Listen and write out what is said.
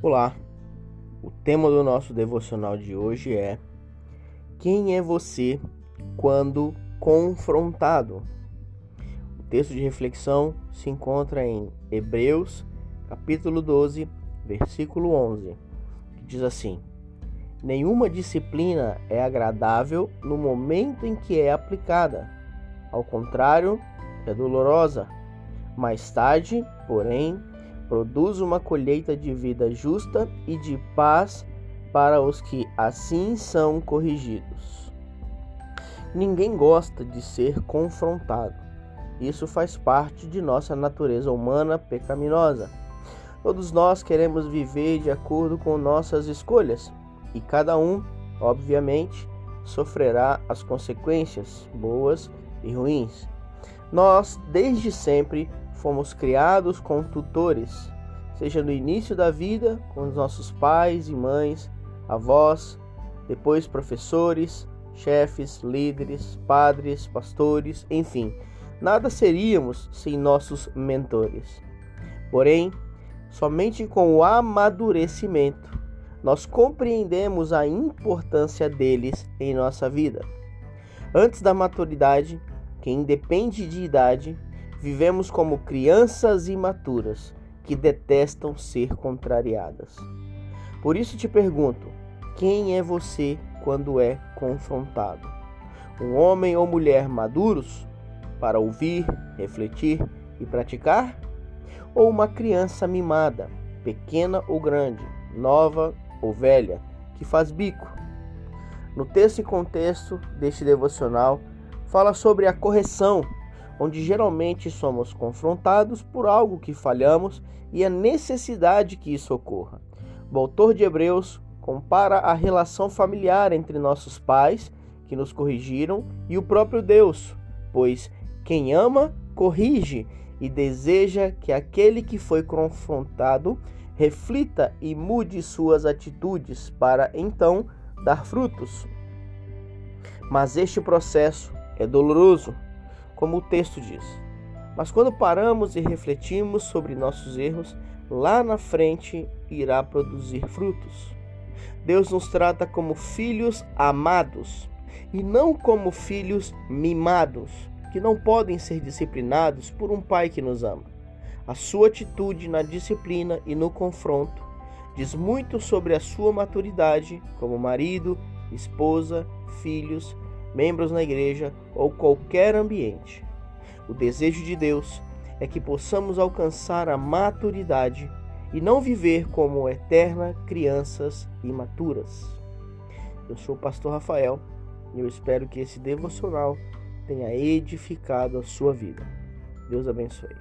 Olá, o tema do nosso devocional de hoje é Quem é você quando confrontado? O texto de reflexão se encontra em Hebreus, capítulo 12, versículo 11, que diz assim: Nenhuma disciplina é agradável no momento em que é aplicada. Ao contrário, é dolorosa. Mais tarde, porém, produz uma colheita de vida justa e de paz para os que assim são corrigidos. Ninguém gosta de ser confrontado. Isso faz parte de nossa natureza humana pecaminosa. Todos nós queremos viver de acordo com nossas escolhas e cada um, obviamente, sofrerá as consequências, boas e ruins. Nós, desde sempre, fomos criados com tutores, seja no início da vida, com os nossos pais e mães, avós, depois professores, chefes, líderes, padres, pastores, enfim, nada seríamos sem nossos mentores. Porém, somente com o amadurecimento nós compreendemos a importância deles em nossa vida. Antes da maturidade, que independe de idade, Vivemos como crianças imaturas que detestam ser contrariadas. Por isso te pergunto: quem é você quando é confrontado? Um homem ou mulher maduros para ouvir, refletir e praticar? Ou uma criança mimada, pequena ou grande, nova ou velha, que faz bico? No texto e contexto deste devocional, fala sobre a correção onde geralmente somos confrontados por algo que falhamos e a necessidade que isso ocorra. O autor de Hebreus compara a relação familiar entre nossos pais, que nos corrigiram, e o próprio Deus, pois quem ama, corrige e deseja que aquele que foi confrontado reflita e mude suas atitudes para então dar frutos. Mas este processo é doloroso, como o texto diz. Mas quando paramos e refletimos sobre nossos erros, lá na frente irá produzir frutos. Deus nos trata como filhos amados e não como filhos mimados, que não podem ser disciplinados por um pai que nos ama. A sua atitude na disciplina e no confronto diz muito sobre a sua maturidade como marido, esposa, filhos membros na igreja ou qualquer ambiente. O desejo de Deus é que possamos alcançar a maturidade e não viver como eterna crianças imaturas. Eu sou o pastor Rafael e eu espero que esse devocional tenha edificado a sua vida. Deus abençoe.